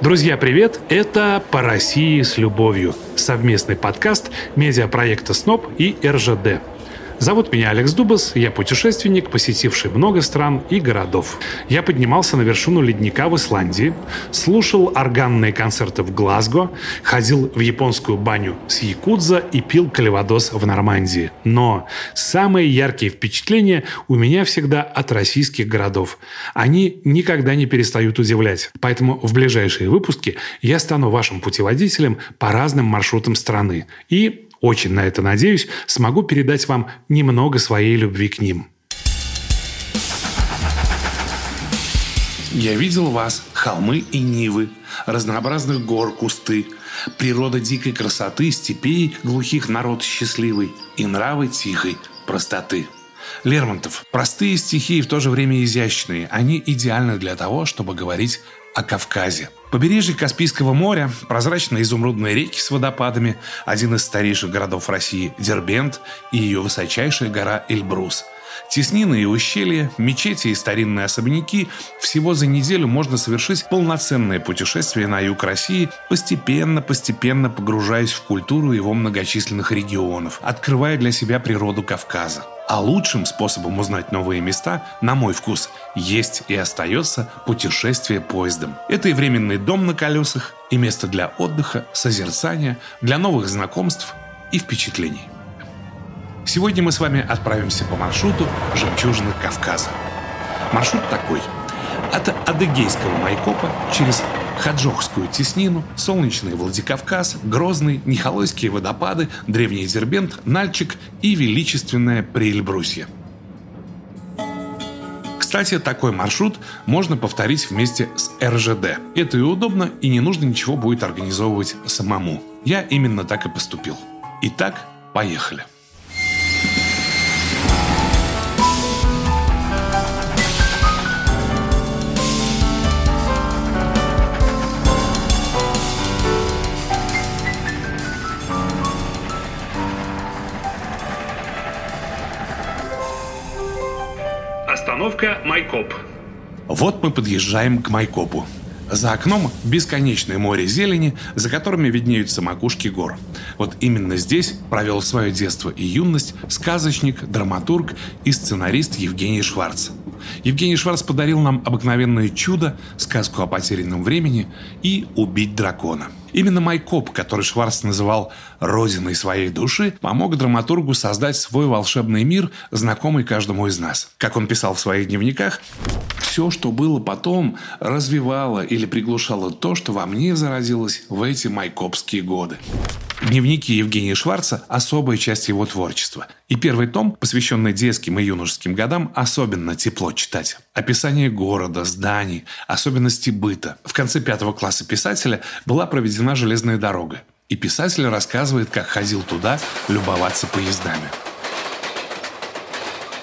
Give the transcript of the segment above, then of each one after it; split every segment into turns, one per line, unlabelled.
Друзья, привет! Это «По России с любовью» – совместный подкаст медиапроекта СНОП и РЖД. Зовут меня Алекс Дубас, я путешественник, посетивший много стран и городов. Я поднимался на вершину ледника в Исландии, слушал органные концерты в Глазго, ходил в японскую баню с якудза и пил каливадос в Нормандии. Но самые яркие впечатления у меня всегда от российских городов. Они никогда не перестают удивлять. Поэтому в ближайшие выпуски я стану вашим путеводителем по разным маршрутам страны. И очень на это надеюсь, смогу передать вам немного своей любви к ним.
Я видел вас, холмы и нивы, разнообразных гор, кусты, природа дикой красоты, степей, глухих народ счастливый и нравы тихой простоты. Лермонтов. Простые стихи и в то же время изящные. Они идеальны для того, чтобы говорить о Кавказе. Побережье Каспийского моря, прозрачные изумрудные реки с водопадами, один из старейших городов России – Дербент и ее высочайшая гора Эльбрус. Теснины и ущелья, мечети и старинные особняки – всего за неделю можно совершить полноценное путешествие на юг России, постепенно-постепенно погружаясь в культуру его многочисленных регионов, открывая для себя природу Кавказа. А лучшим способом узнать новые места, на мой вкус, есть и остается путешествие поездом. Это и временный дом на колесах, и место для отдыха, созерцания, для новых знакомств и впечатлений. Сегодня мы с вами отправимся по маршруту «Жемчужины Кавказа». Маршрут такой. От Адыгейского Майкопа через Хаджохскую теснину, солнечный Владикавказ, Грозный, Нихолойские водопады, Древний Дербент, Нальчик и величественное Приэльбрусье. Кстати, такой маршрут можно повторить вместе с РЖД. Это и удобно, и не нужно ничего будет организовывать самому. Я именно так и поступил. Итак, поехали.
Остановка Майкоп.
Вот мы подъезжаем к Майкопу. За окном бесконечное море зелени, за которыми виднеются макушки гор. Вот именно здесь провел свое детство и юность сказочник, драматург и сценарист Евгений Шварц. Евгений Шварц подарил нам обыкновенное чудо, сказку о потерянном времени и «Убить дракона». Именно Майкоп, который Шварц называл «родиной своей души», помог драматургу создать свой волшебный мир, знакомый каждому из нас. Как он писал в своих дневниках, «Все, что было потом, развивало или приглушало то, что во мне зародилось в эти майкопские годы». Дневники Евгения Шварца – особая часть его творчества. И первый том, посвященный детским и юношеским годам, особенно тепло читать. Описание города, зданий, особенности быта. В конце пятого класса писателя была проведена железная дорога. И писатель рассказывает, как ходил туда любоваться поездами.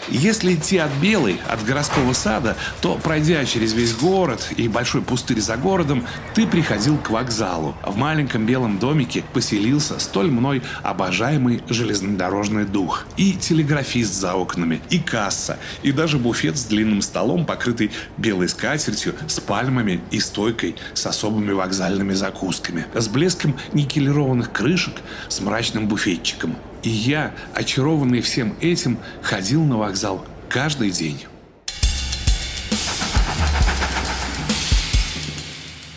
Если идти от Белой, от городского сада, то, пройдя через весь город и большой пустырь за городом, ты приходил к вокзалу. В маленьком белом домике поселился столь мной обожаемый железнодорожный дух. И телеграфист за окнами, и касса, и даже буфет с длинным столом, покрытый белой скатертью, с пальмами и стойкой с особыми вокзальными закусками, с блеском никелированных крышек, с мрачным буфетчиком. И я, очарованный всем этим, ходил на вокзал каждый день.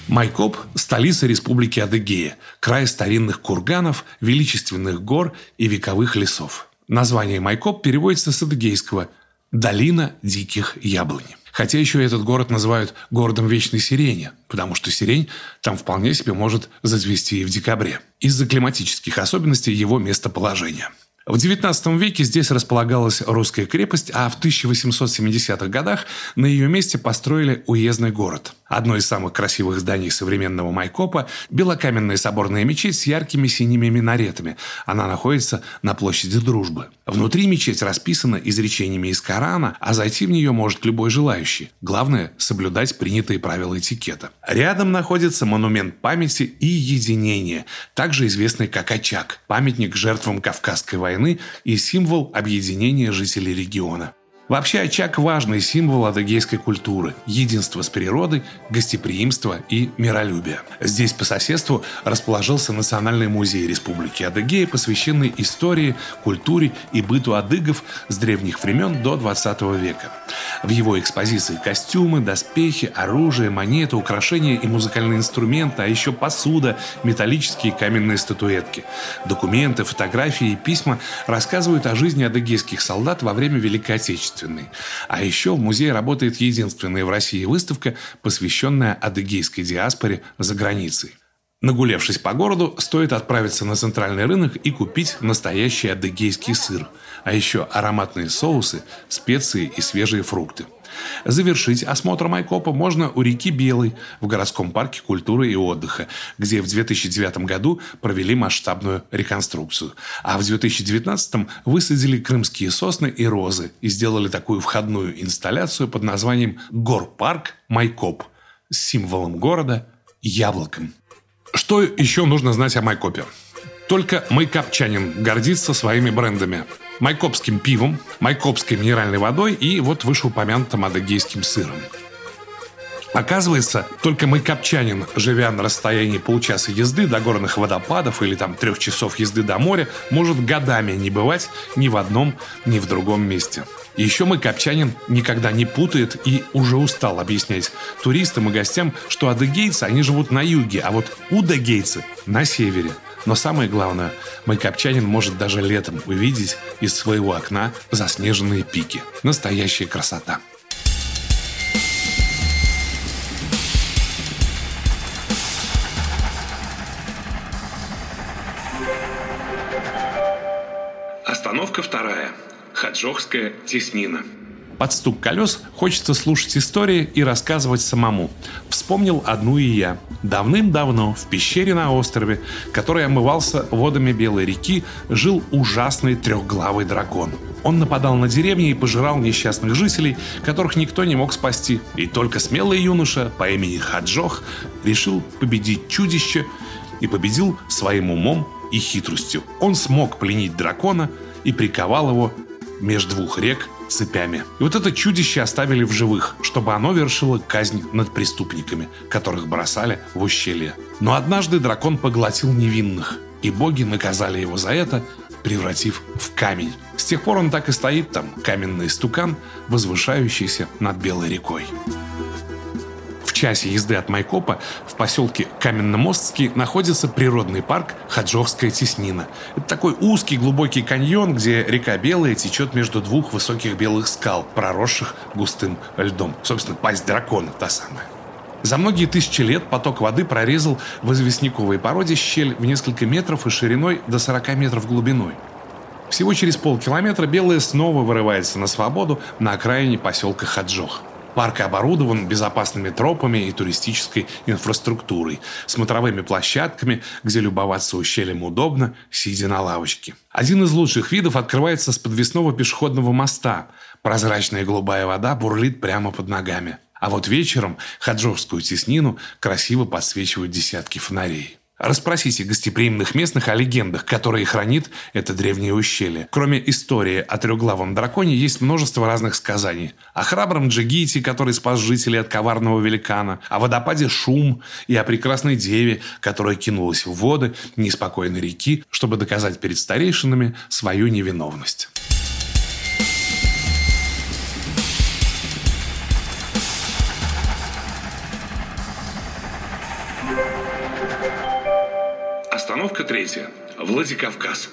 Майкоп – столица республики Адыгея, край старинных курганов, величественных гор и вековых лесов. Название Майкоп переводится с адыгейского «долина диких яблонь». Хотя еще этот город называют городом вечной сирени, потому что сирень там вполне себе может зацвести и в декабре. Из-за климатических особенностей его местоположения. В XIX веке здесь располагалась русская крепость, а в 1870-х годах на ее месте построили уездный город. Одно из самых красивых зданий современного Майкопа – белокаменная соборная мечеть с яркими синими минаретами. Она находится на площади Дружбы. Внутри мечеть расписана изречениями из Корана, а зайти в нее может любой желающий. Главное – соблюдать принятые правила этикета. Рядом находится монумент памяти и единения, также известный как Очаг – памятник жертвам Кавказской войны войны и символ объединения жителей региона. Вообще очаг – важный символ адыгейской культуры, единства с природой, гостеприимства и миролюбия. Здесь по соседству расположился Национальный музей Республики Адыгея, посвященный истории, культуре и быту адыгов с древних времен до 20 века. В его экспозиции костюмы, доспехи, оружие, монеты, украшения и музыкальные инструменты, а еще посуда, металлические и каменные статуэтки. Документы, фотографии и письма рассказывают о жизни адыгейских солдат во время Великой Отечественной. А еще в музее работает единственная в России выставка, посвященная адыгейской диаспоре за границей. Нагулявшись по городу, стоит отправиться на центральный рынок и купить настоящий адыгейский сыр, а еще ароматные соусы, специи и свежие фрукты. Завершить осмотр Майкопа можно у реки Белой в городском парке культуры и отдыха, где в 2009 году провели масштабную реконструкцию. А в 2019 высадили крымские сосны и розы и сделали такую входную инсталляцию под названием «Горпарк Майкоп» с символом города – яблоком. Что еще нужно знать о Майкопе? Только майкопчанин гордится своими брендами. Майкопским пивом, майкопской минеральной водой и вот вышеупомянутым адыгейским сыром. Оказывается, только майкопчанин, живя на расстоянии полчаса езды до горных водопадов или там трех часов езды до моря, может годами не бывать ни в одном, ни в другом месте. И еще майкопчанин никогда не путает и уже устал объяснять туристам и гостям, что адыгейцы, они живут на юге, а вот удагейцы на севере. Но самое главное, майкопчанин может даже летом увидеть из своего окна заснеженные пики. Настоящая красота. Остановка вторая. Хаджохская теснина. Под стук колес хочется слушать истории и рассказывать самому. Вспомнил одну и я. Давным-давно в пещере на острове, который омывался водами Белой реки, жил ужасный трехглавый дракон. Он нападал на деревни и пожирал несчастных жителей, которых никто не мог спасти. И только смелый юноша по имени Хаджох решил победить чудище и победил своим умом и хитростью. Он смог пленить дракона и приковал его между двух рек цепями. И вот это чудище оставили в живых, чтобы оно вершило казнь над преступниками, которых бросали в ущелье. Но однажды дракон поглотил невинных, и боги наказали его за это, превратив в камень. С тех пор он так и стоит там, каменный стукан, возвышающийся над Белой рекой часе езды от Майкопа в поселке Каменномостский находится природный парк Хаджовская теснина. Это такой узкий глубокий каньон, где река Белая течет между двух высоких белых скал, проросших густым льдом. Собственно, пасть дракона та самая. За многие тысячи лет поток воды прорезал в известняковой породе щель в несколько метров и шириной до 40 метров глубиной. Всего через полкилометра Белая снова вырывается на свободу на окраине поселка Хаджох. Парк оборудован безопасными тропами и туристической инфраструктурой, смотровыми площадками, где любоваться ущельем удобно, сидя на лавочке. Один из лучших видов открывается с подвесного пешеходного моста. Прозрачная голубая вода бурлит прямо под ногами. А вот вечером Хаджовскую теснину красиво подсвечивают десятки фонарей. Расспросите гостеприимных местных о легендах, которые хранит это древнее ущелье. Кроме истории о трехглавом драконе, есть множество разных сказаний. О храбром Джигите, который спас жителей от коварного великана, о водопаде Шум и о прекрасной деве, которая кинулась в воды неспокойной реки, чтобы доказать перед старейшинами свою невиновность. Остановка третья. Владикавказ.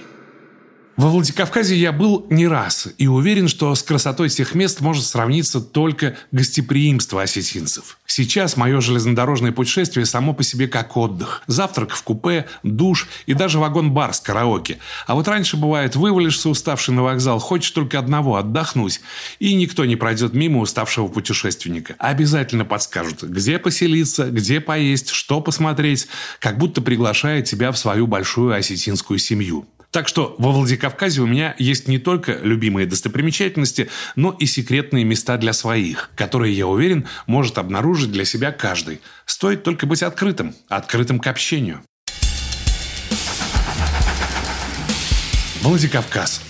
Во Владикавказе я был не раз и уверен, что с красотой тех мест может сравниться только гостеприимство осетинцев. Сейчас мое железнодорожное путешествие само по себе как отдых. Завтрак в купе, душ и даже вагон-бар с караоке. А вот раньше бывает, вывалишься уставший на вокзал, хочешь только одного – отдохнуть. И никто не пройдет мимо уставшего путешественника. Обязательно подскажут, где поселиться, где поесть, что посмотреть, как будто приглашая тебя в свою большую осетинскую семью. Так что во Владикавказе у меня есть не только любимые достопримечательности, но и секретные места для своих, которые, я уверен, может обнаружить для себя каждый. Стоит только быть открытым, открытым к общению. Владикавказ.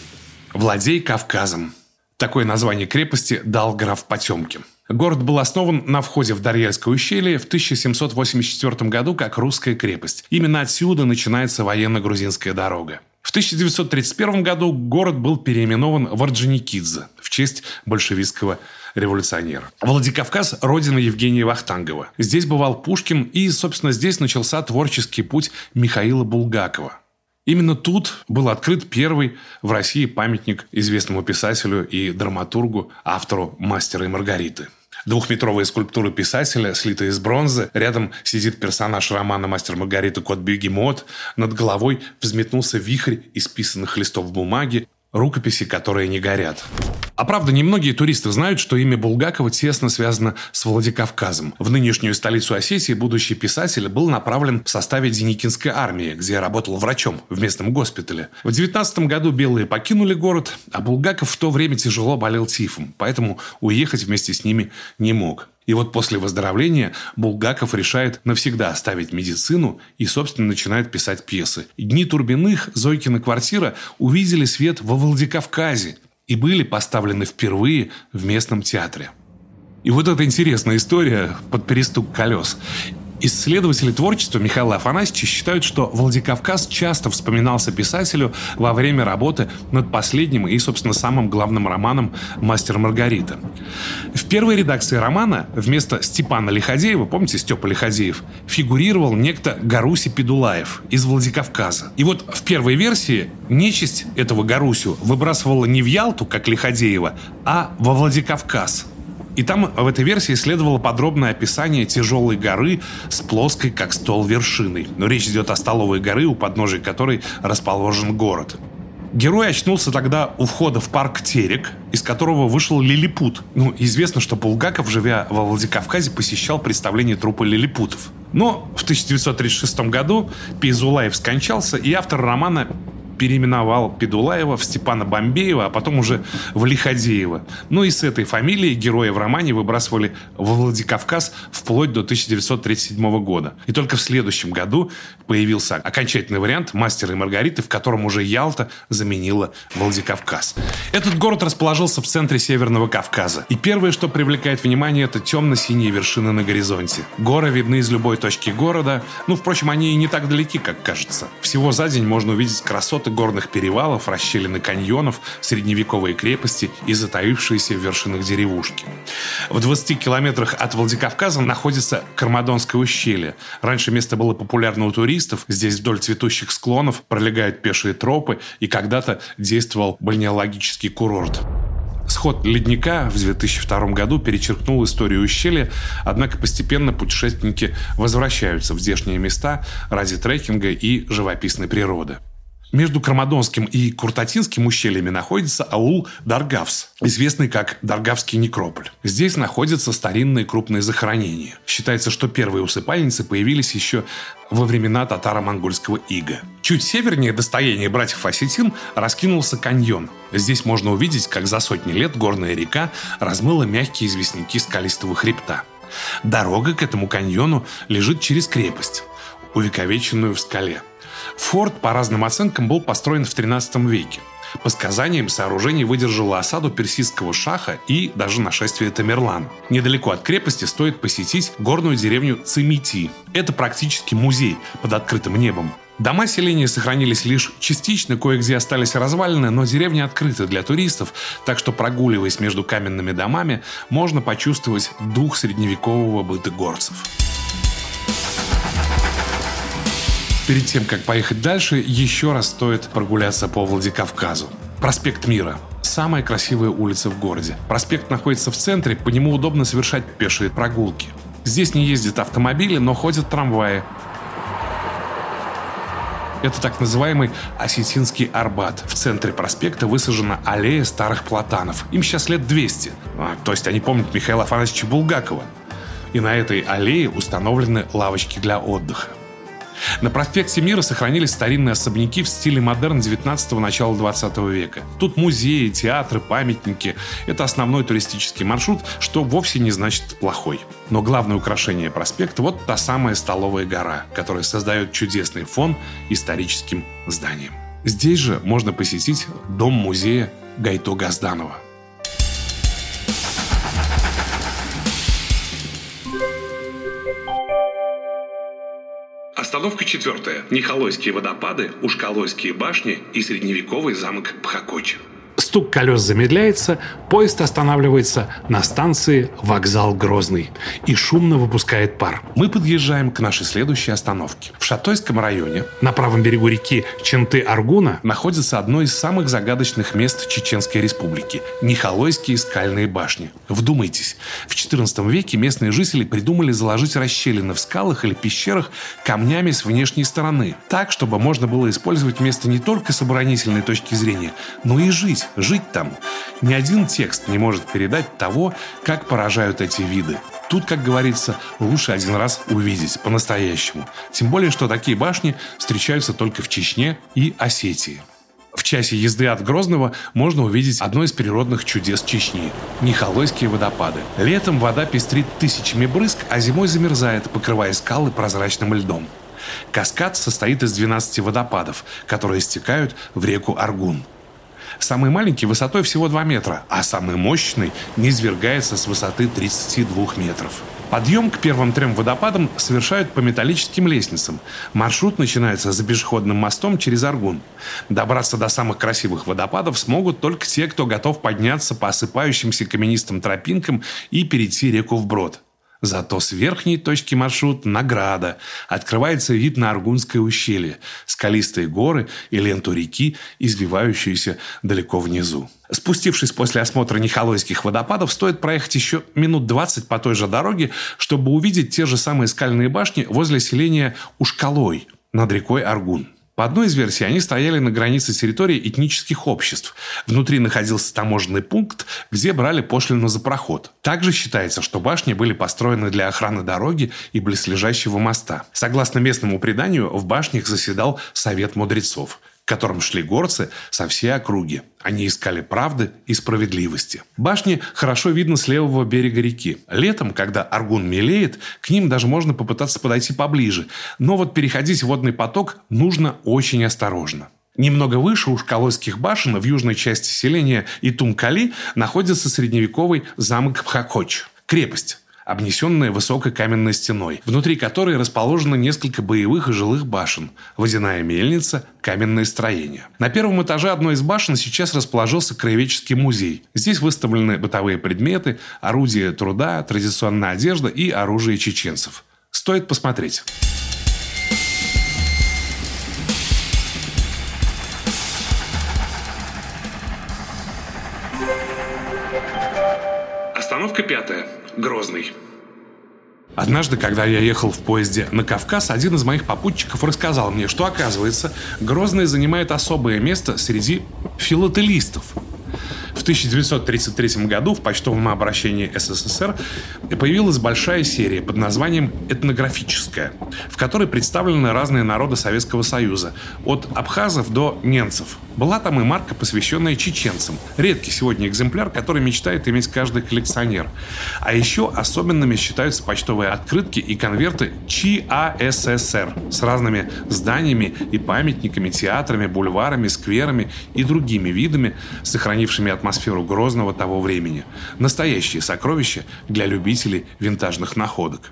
Владей Кавказом. Такое название крепости дал граф Потемкин. Город был основан на входе в Дарьяльское ущелье в 1784 году как русская крепость. Именно отсюда начинается военно-грузинская дорога. В 1931 году город был переименован в Орджоникидзе в честь большевистского революционера. Владикавказ – родина Евгения Вахтангова. Здесь бывал Пушкин, и, собственно, здесь начался творческий путь Михаила Булгакова. Именно тут был открыт первый в России памятник известному писателю и драматургу, автору «Мастера и Маргариты». Двухметровая скульптура писателя, слитая из бронзы. Рядом сидит персонаж романа «Мастер Маргарита. Кот Бегемот». Над головой взметнулся вихрь исписанных листов бумаги, рукописи, которые не горят. А правда, немногие туристы знают, что имя Булгакова тесно связано с Владикавказом. В нынешнюю столицу Осетии будущий писатель был направлен в составе Деникинской армии, где работал врачом в местном госпитале. В 19 году белые покинули город, а Булгаков в то время тяжело болел тифом, поэтому уехать вместе с ними не мог. И вот после выздоровления Булгаков решает навсегда оставить медицину и, собственно, начинает писать пьесы. «Дни Турбиных», «Зойкина квартира» увидели свет во Владикавказе и были поставлены впервые в местном театре. И вот эта интересная история под перестук колес. Исследователи творчества Михаила Афанасьевича считают, что Владикавказ часто вспоминался писателю во время работы над последним и, собственно, самым главным романом «Мастер Маргарита». В первой редакции романа вместо Степана Лиходеева, помните Степа Лиходеев, фигурировал некто Гаруси Педулаев из Владикавказа. И вот в первой версии нечисть этого Гарусю выбрасывала не в Ялту, как Лиходеева, а во Владикавказ – и там в этой версии следовало подробное описание тяжелой горы с плоской, как стол, вершиной. Но речь идет о столовой горы, у подножия которой расположен город. Герой очнулся тогда у входа в парк Терек, из которого вышел лилипут. Ну, известно, что Булгаков, живя во Владикавказе, посещал представление трупа лилипутов. Но в 1936 году Пейзулаев скончался, и автор романа переименовал Педулаева в Степана Бомбеева, а потом уже в Лиходеева. Ну и с этой фамилией героя в романе выбрасывали во Владикавказ вплоть до 1937 года. И только в следующем году появился окончательный вариант «Мастера и Маргариты», в котором уже Ялта заменила Владикавказ. Этот город расположился в центре Северного Кавказа. И первое, что привлекает внимание, это темно-синие вершины на горизонте. Горы видны из любой точки города. Ну, впрочем, они и не так далеки, как кажется. Всего за день можно увидеть красоты высоты горных перевалов, расщелины каньонов, средневековые крепости и затаившиеся в вершинах деревушки. В 20 километрах от Владикавказа находится Кармадонское ущелье. Раньше место было популярно у туристов. Здесь вдоль цветущих склонов пролегают пешие тропы и когда-то действовал бальнеологический курорт. Сход ледника в 2002 году перечеркнул историю ущелья, однако постепенно путешественники возвращаются в здешние места ради трекинга и живописной природы. Между Крамадонским и Куртатинским ущельями находится аул Даргавс, известный как Даргавский некрополь. Здесь находятся старинные крупные захоронения. Считается, что первые усыпальницы появились еще во времена татаро-монгольского ига. Чуть севернее достояния братьев Осетин раскинулся каньон. Здесь можно увидеть, как за сотни лет горная река размыла мягкие известняки скалистого хребта. Дорога к этому каньону лежит через крепость, увековеченную в скале – Форт, по разным оценкам, был построен в 13 веке. По сказаниям, сооружение выдержало осаду персидского шаха и даже нашествие Тамерлана. Недалеко от крепости стоит посетить горную деревню Цимити. Это практически музей под открытым небом. Дома селения сохранились лишь частично, кое-где остались развалины, но деревня открыта для туристов, так что прогуливаясь между каменными домами, можно почувствовать дух средневекового быта горцев. Перед тем, как поехать дальше, еще раз стоит прогуляться по Владикавказу. Проспект Мира. Самая красивая улица в городе. Проспект находится в центре, по нему удобно совершать пешие прогулки. Здесь не ездят автомобили, но ходят трамваи. Это так называемый Осетинский Арбат. В центре проспекта высажена аллея старых платанов. Им сейчас лет 200. А, то есть они помнят Михаила Афанасьевича Булгакова. И на этой аллее установлены лавочки для отдыха. На проспекте Мира сохранились старинные особняки в стиле модерн 19-го начала 20 века. Тут музеи, театры, памятники. Это основной туристический маршрут, что вовсе не значит плохой. Но главное украшение проспекта – вот та самая столовая гора, которая создает чудесный фон историческим зданиям. Здесь же можно посетить дом-музея Гайто Газданова – Остановка четвертая. Нихолойские водопады, Ушкалойские башни и средневековый замок Пхакочи.
Стук колес замедляется, поезд останавливается на станции «Вокзал Грозный» и шумно выпускает пар.
Мы подъезжаем к нашей следующей остановке. В Шатойском районе
На правом берегу реки Ченты-Аргуна
находится одно из самых загадочных мест Чеченской Республики – Нихолойские скальные башни. Вдумайтесь, в XIV веке местные жители придумали заложить расщелины в скалах или пещерах камнями с внешней стороны, так, чтобы можно было использовать место не только с оборонительной точки зрения, но и жить, жить там. Ни один текст не может передать того, как поражают эти виды. Тут, как говорится, лучше один раз увидеть по-настоящему. Тем более, что такие башни встречаются только в Чечне и Осетии. В часе езды от Грозного можно увидеть одно из природных чудес Чечни – Нихолойские водопады. Летом вода пестрит тысячами брызг, а зимой замерзает, покрывая скалы прозрачным льдом. Каскад состоит из 12 водопадов, которые стекают в реку Аргун. Самый маленький высотой всего 2 метра, а самый мощный низвергается с высоты 32 метров. Подъем к первым трем водопадам совершают по металлическим лестницам. Маршрут начинается за пешеходным мостом через Аргун. Добраться до самых красивых водопадов смогут только те, кто готов подняться по осыпающимся каменистым тропинкам и перейти реку вброд. Зато с верхней точки маршрута награда. Открывается вид на Аргунское ущелье, скалистые горы и ленту реки, извивающуюся далеко внизу. Спустившись после осмотра Нихолойских водопадов, стоит проехать еще минут 20 по той же дороге, чтобы увидеть те же самые скальные башни возле селения Ушкалой над рекой Аргун. По одной из версий, они стояли на границе территории этнических обществ. Внутри находился таможенный пункт, где брали пошлину за проход. Также считается, что башни были построены для охраны дороги и близлежащего моста. Согласно местному преданию, в башнях заседал Совет мудрецов к которым шли горцы со всей округи. Они искали правды и справедливости. Башни хорошо видно с левого берега реки. Летом, когда Аргун мелеет, к ним даже можно попытаться подойти поближе. Но вот переходить водный поток нужно очень осторожно. Немного выше у Шкалойских башен в южной части селения Итумкали находится средневековый замок Пхакоч – крепость обнесенная высокой каменной стеной, внутри которой расположено несколько боевых и жилых башен, водяная мельница, каменное строение. На первом этаже одной из башен сейчас расположился краеведческий музей. Здесь выставлены бытовые предметы, орудия труда, традиционная одежда и оружие чеченцев. Стоит посмотреть. Остановка пятая. Грозный. Однажды, когда я ехал в поезде на Кавказ, один из моих попутчиков рассказал мне, что, оказывается, Грозный занимает особое место среди филателистов. В 1933 году в почтовом обращении СССР появилась большая серия под названием «Этнографическая», в которой представлены разные народы Советского Союза, от абхазов до немцев – была там и марка, посвященная чеченцам. Редкий сегодня экземпляр, который мечтает иметь каждый коллекционер. А еще особенными считаются почтовые открытки и конверты ЧАССР с разными зданиями и памятниками, театрами, бульварами, скверами и другими видами, сохранившими атмосферу Грозного того времени. Настоящие сокровища для любителей винтажных находок.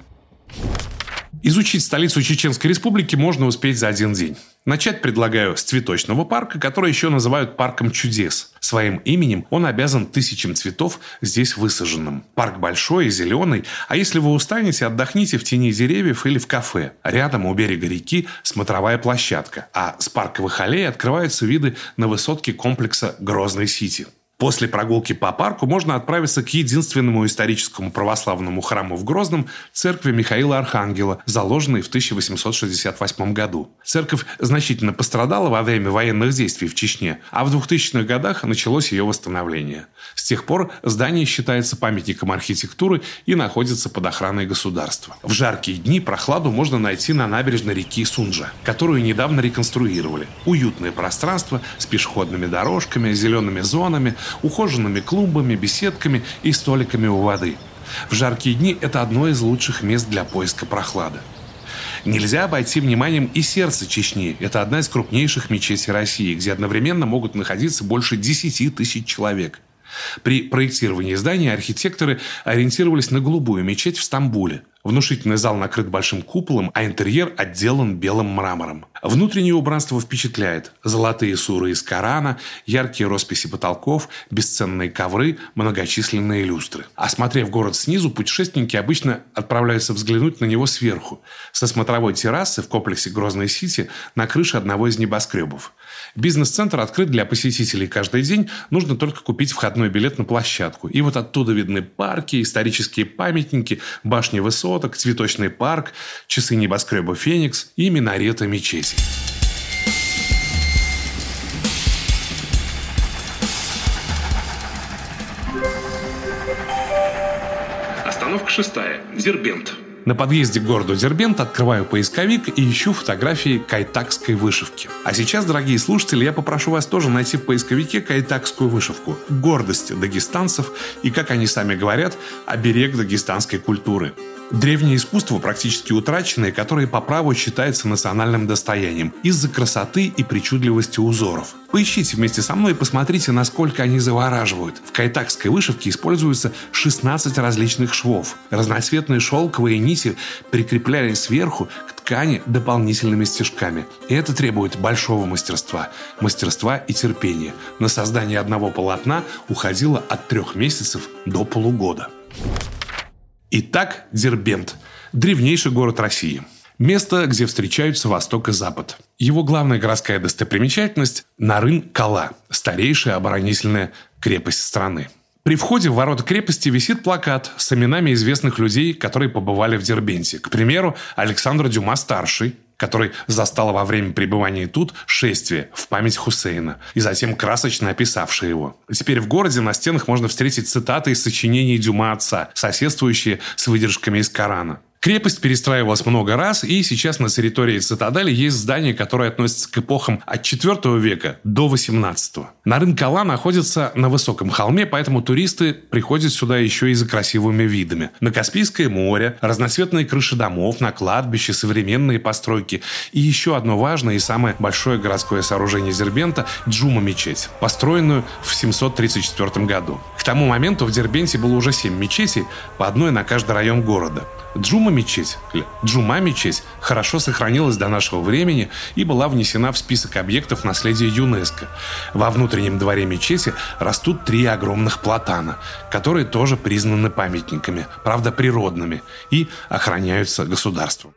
Изучить столицу Чеченской Республики можно успеть за один день. Начать предлагаю с цветочного парка, который еще называют парком чудес. Своим именем он обязан тысячам цветов здесь высаженным. Парк большой и зеленый, а если вы устанете, отдохните в тени деревьев или в кафе. Рядом у берега реки смотровая площадка, а с парковых аллей открываются виды на высотки комплекса Грозный Сити. После прогулки по парку можно отправиться к единственному историческому православному храму в Грозном – церкви Михаила Архангела, заложенной в 1868 году. Церковь значительно пострадала во время военных действий в Чечне, а в 2000-х годах началось ее восстановление. С тех пор здание считается памятником архитектуры и находится под охраной государства. В жаркие дни прохладу можно найти на набережной реки Сунжа, которую недавно реконструировали. Уютное пространство с пешеходными дорожками, зелеными зонами, ухоженными клумбами, беседками и столиками у воды. В жаркие дни это одно из лучших мест для поиска прохлады. Нельзя обойти вниманием и сердце Чечни. Это одна из крупнейших мечетей России, где одновременно могут находиться больше 10 тысяч человек. При проектировании здания архитекторы ориентировались на голубую мечеть в Стамбуле. Внушительный зал накрыт большим куполом, а интерьер отделан белым мрамором. Внутреннее убранство впечатляет. Золотые суры из Корана, яркие росписи потолков, бесценные ковры, многочисленные люстры. Осмотрев город снизу, путешественники обычно отправляются взглянуть на него сверху. Со смотровой террасы в комплексе Грозной Сити на крыше одного из небоскребов. Бизнес-центр открыт для посетителей каждый день. Нужно только купить входной билет на площадку. И вот оттуда видны парки, исторические памятники, башни высоток, цветочный парк, часы небоскреба «Феникс» и минареты мечети.
Остановка шестая. Дербент.
На подъезде к городу Дербент открываю поисковик и ищу фотографии кайтакской вышивки. А сейчас, дорогие слушатели, я попрошу вас тоже найти в поисковике кайтакскую вышивку. Гордость дагестанцев и, как они сами говорят, оберег дагестанской культуры. Древнее искусство, практически утраченное, которое по праву считается национальным достоянием из-за красоты и причудливости узоров. Поищите вместе со мной и посмотрите, насколько они завораживают. В кайтакской вышивке используется 16 различных швов. Разноцветные шелковые нити прикреплялись сверху к ткани дополнительными стежками. И это требует большого мастерства, мастерства и терпения. На создание одного полотна уходило от трех месяцев до полугода. Итак, Дербент – древнейший город России. Место, где встречаются Восток и Запад. Его главная городская достопримечательность – Нарын-Кала, старейшая оборонительная крепость страны. При входе в ворота крепости висит плакат с именами известных людей, которые побывали в Дербенте. К примеру, Александр Дюма-старший, который застал во время пребывания тут шествие в память Хусейна, и затем красочно описавший его. Теперь в городе на стенах можно встретить цитаты из сочинений Дюма отца, соседствующие с выдержками из Корана. Крепость перестраивалась много раз, и сейчас на территории цитадели есть здание, которое относится к эпохам от IV века до XVIII. Нарын-Кала находится на высоком холме, поэтому туристы приходят сюда еще и за красивыми видами. На Каспийское море, разноцветные крыши домов, на кладбище, современные постройки. И еще одно важное и самое большое городское сооружение Дербента – Джума-мечеть, построенную в 734 году. К тому моменту в Дербенте было уже семь мечетей, по одной на каждый район города. Джума мечеть, или Джума мечеть, хорошо сохранилась до нашего времени и была внесена в список объектов наследия ЮНЕСКО. Во внутреннем дворе мечети растут три огромных платана, которые тоже признаны памятниками, правда природными, и охраняются государством.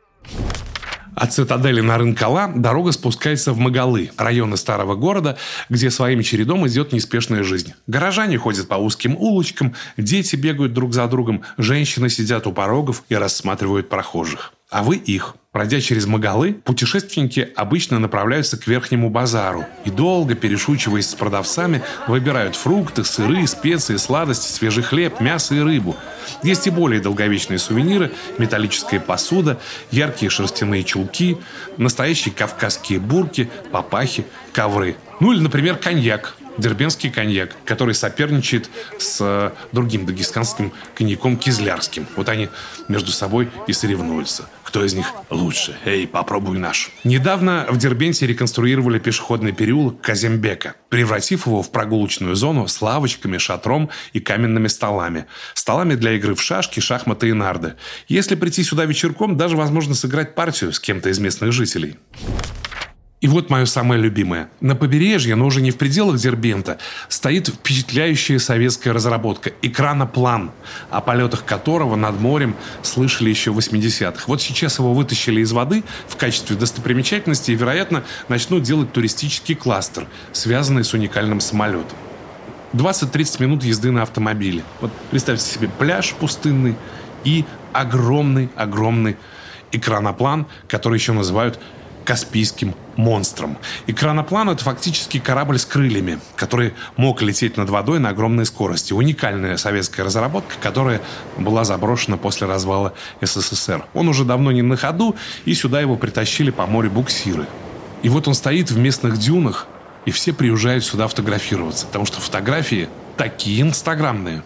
От цитадели на Рынкала дорога спускается в Магалы, районы старого города, где своим чередом идет неспешная жизнь. Горожане ходят по узким улочкам, дети бегают друг за другом, женщины сидят у порогов и рассматривают прохожих. А вы их. Пройдя через Магалы, путешественники обычно направляются к Верхнему базару и долго, перешучиваясь с продавцами, выбирают фрукты, сыры, специи, сладости, свежий хлеб, мясо и рыбу. Есть и более долговечные сувениры, металлическая посуда, яркие шерстяные чулки, настоящие кавказские бурки, папахи, ковры. Ну или, например, коньяк – дербенский коньяк, который соперничает с э, другим дагестанским коньяком кизлярским. Вот они между собой и соревнуются. Кто из них лучше? Эй, попробуй наш. Недавно в Дербенте реконструировали пешеходный переулок Казембека, превратив его в прогулочную зону с лавочками, шатром и каменными столами. Столами для игры в шашки, шахматы и нарды. Если прийти сюда вечерком, даже возможно сыграть партию с кем-то из местных жителей. И вот мое самое любимое. На побережье, но уже не в пределах Дербента, стоит впечатляющая советская разработка – экраноплан, о полетах которого над морем слышали еще в 80-х. Вот сейчас его вытащили из воды в качестве достопримечательности и, вероятно, начнут делать туристический кластер, связанный с уникальным самолетом. 20-30 минут езды на автомобиле. Вот представьте себе пляж пустынный и огромный-огромный экраноплан, который еще называют Каспийским монстром. И краноплан — это фактически корабль с крыльями, который мог лететь над водой на огромной скорости. Уникальная советская разработка, которая была заброшена после развала СССР. Он уже давно не на ходу, и сюда его притащили по морю буксиры. И вот он стоит в местных дюнах, и все приезжают сюда фотографироваться, потому что фотографии такие инстаграмные.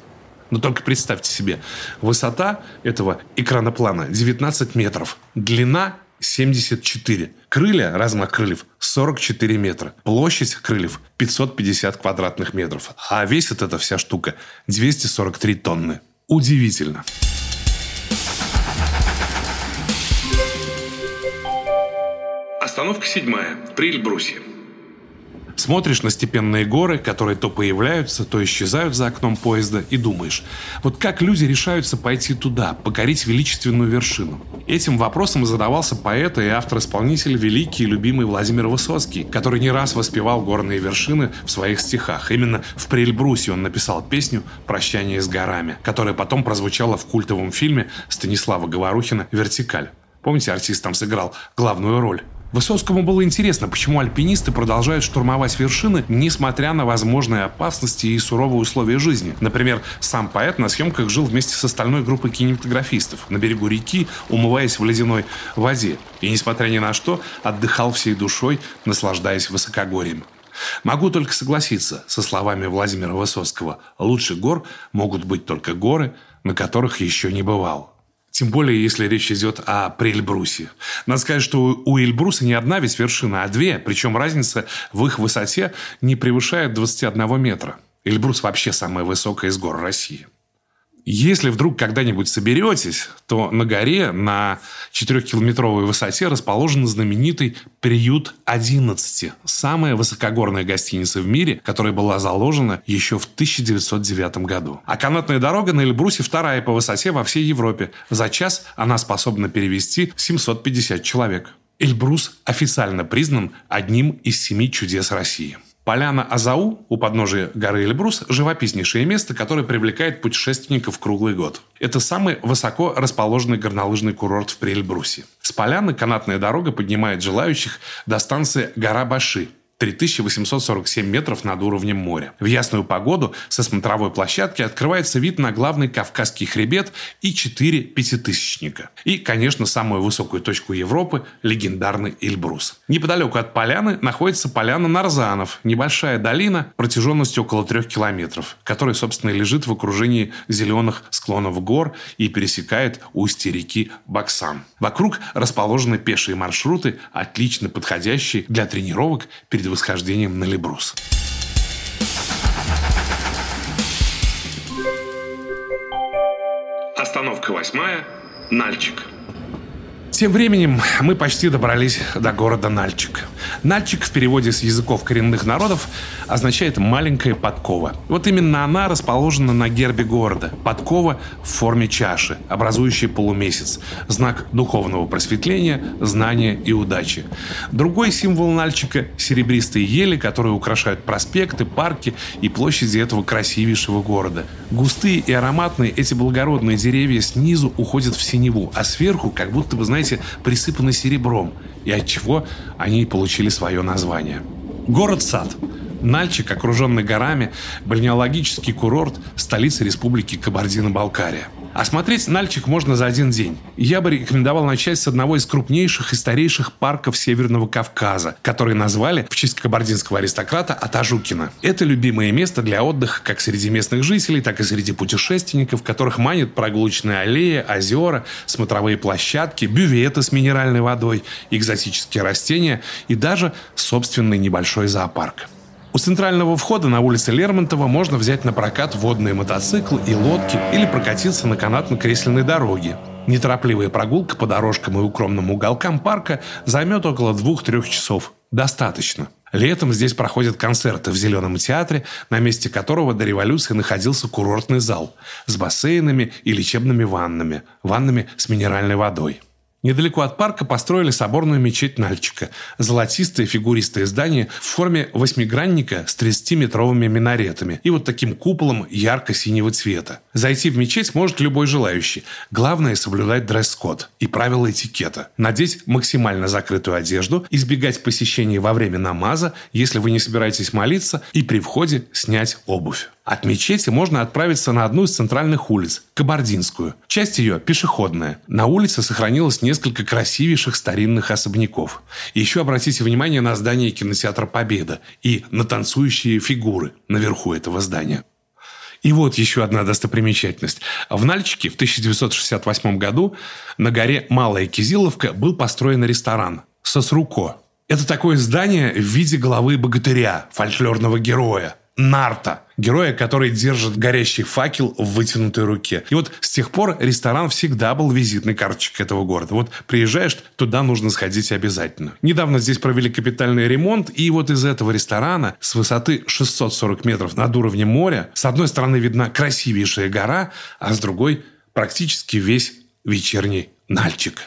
Но только представьте себе, высота этого экраноплана 19 метров, длина 74. Крылья, размах крыльев 44 метра. Площадь крыльев 550 квадратных метров. А весит эта вся штука 243 тонны. Удивительно. Остановка седьмая. При Эльбрусе.
Смотришь на степенные горы, которые то появляются, то исчезают за окном поезда, и думаешь, вот как люди решаются пойти туда, покорить величественную вершину? Этим вопросом задавался поэт и автор-исполнитель великий и любимый Владимир Высоцкий, который не раз воспевал горные вершины в своих стихах. Именно в Прельбрусе он написал песню «Прощание с горами», которая потом прозвучала в культовом фильме Станислава Говорухина «Вертикаль». Помните, артист там сыграл главную роль? Высоцкому было интересно, почему альпинисты продолжают штурмовать вершины, несмотря на возможные опасности и суровые условия жизни. Например, сам поэт на съемках жил вместе с остальной группой кинематографистов на берегу реки, умываясь в ледяной воде. И, несмотря ни на что, отдыхал всей душой, наслаждаясь высокогорьем. Могу только согласиться со словами Владимира Высоцкого. Лучше гор могут быть только горы, на которых еще не бывал. Тем более, если речь идет о Прельбрусе. Надо сказать, что у Эльбруса не одна ведь вершина, а две. Причем разница в их высоте не превышает 21 метра. Эльбрус вообще самая высокая из гор России. Если вдруг когда-нибудь соберетесь, то на горе на 4-километровой высоте расположен знаменитый приют 11. Самая высокогорная гостиница в мире, которая была заложена еще в 1909 году. А канатная дорога на Эльбрусе вторая по высоте во всей Европе. За час она способна перевести 750 человек. Эльбрус официально признан одним из семи чудес России. Поляна Азау у подножия горы Эльбрус – живописнейшее место, которое привлекает путешественников круглый год. Это самый высоко расположенный горнолыжный курорт в Приэльбрусе. С поляны канатная дорога поднимает желающих до станции Гора Баши – 3847 метров над уровнем моря. В ясную погоду со смотровой площадки открывается вид на главный Кавказский хребет и четыре пятитысячника. И, конечно, самую высокую точку Европы – легендарный Эльбрус. Неподалеку от поляны находится поляна Нарзанов, небольшая долина протяженностью около трех километров, которая, собственно, лежит в окружении зеленых склонов гор и пересекает устье реки Баксан. Вокруг расположены пешие маршруты, отлично подходящие для тренировок перед восхождением на Лебрус.
Остановка восьмая. Нальчик.
Тем временем мы почти добрались до города Нальчик. Нальчик в переводе с языков коренных народов означает «маленькая подкова». Вот именно она расположена на гербе города. Подкова в форме чаши, образующей полумесяц. Знак духовного просветления, знания и удачи. Другой символ Нальчика – серебристые ели, которые украшают проспекты, парки и площади этого красивейшего города. Густые и ароматные эти благородные деревья снизу уходят в синеву, а сверху, как будто бы, знаете, знаете, присыпаны серебром, и от чего они получили свое название. Город-сад. Нальчик, окруженный горами, бальнеологический курорт, столица республики Кабардино-Балкария – Осмотреть Нальчик можно за один день. Я бы рекомендовал начать с одного из крупнейших и старейших парков Северного Кавказа, который назвали в честь кабардинского аристократа Атажукина. Это любимое место для отдыха как среди местных жителей, так и среди путешественников, которых манят прогулочные аллеи, озера, смотровые площадки, бюветы с минеральной водой, экзотические растения и даже собственный небольшой зоопарк. У центрального входа на улице Лермонтова можно взять на прокат водные мотоциклы и лодки или прокатиться на канатно-кресленной дороге. Неторопливая прогулка по дорожкам и укромным уголкам парка займет около двух-трех часов. Достаточно. Летом здесь проходят концерты в Зеленом театре, на месте которого до революции находился курортный зал с бассейнами и лечебными ваннами, ваннами с минеральной водой. Недалеко от парка построили соборную мечеть Нальчика. Золотистое фигуристое здание в форме восьмигранника с 30-метровыми минаретами и вот таким куполом ярко-синего цвета. Зайти в мечеть может любой желающий. Главное – соблюдать дресс-код и правила этикета. Надеть максимально закрытую одежду, избегать посещения во время намаза, если вы не собираетесь молиться, и при входе снять обувь. От мечети можно отправиться на одну из центральных улиц – Кабардинскую. Часть ее – пешеходная. На улице сохранилось несколько красивейших старинных особняков. еще обратите внимание на здание кинотеатра «Победа» и на танцующие фигуры наверху этого здания. И вот еще одна достопримечательность. В Нальчике в 1968 году на горе Малая Кизиловка был построен ресторан «Сосруко». Это такое здание в виде головы богатыря, фольклорного героя – Нарта –
Героя, который держит горящий факел в вытянутой руке. И вот с тех пор ресторан всегда был визитной карточкой этого города. Вот приезжаешь, туда нужно сходить обязательно. Недавно здесь провели капитальный ремонт, и вот из этого ресторана с высоты 640 метров над уровнем моря с одной стороны видна красивейшая гора, а с другой практически весь вечерний Нальчик.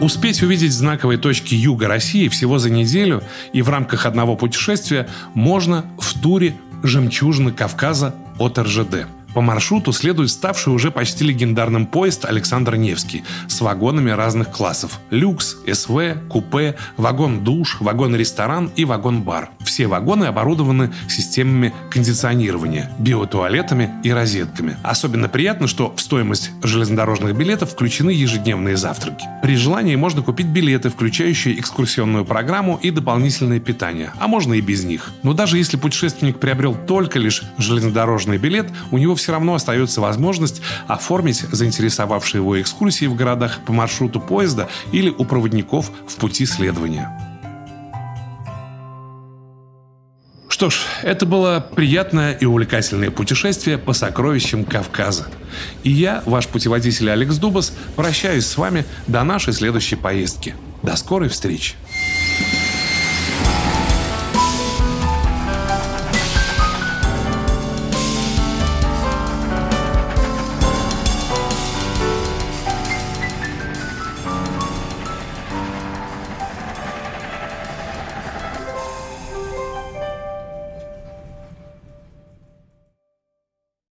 Успеть увидеть знаковые точки юга России всего за неделю и в рамках одного путешествия можно в туре «Жемчужины Кавказа» от РЖД – по маршруту следует ставший уже почти легендарным поезд Александр Невский с вагонами разных классов – люкс, СВ, купе, вагон-душ, вагон-ресторан и вагон-бар. Все вагоны оборудованы системами кондиционирования, биотуалетами и розетками. Особенно приятно, что в стоимость железнодорожных билетов включены ежедневные завтраки. При желании можно купить билеты, включающие экскурсионную программу и дополнительное питание, а можно и без них. Но даже если путешественник приобрел только лишь железнодорожный билет, у него все все равно остается возможность оформить заинтересовавшие его экскурсии в городах по маршруту поезда или у проводников в пути следования. Что ж, это было приятное и увлекательное путешествие по сокровищам Кавказа. И я, ваш путеводитель Алекс Дубас, прощаюсь с вами до нашей следующей поездки. До скорой встречи!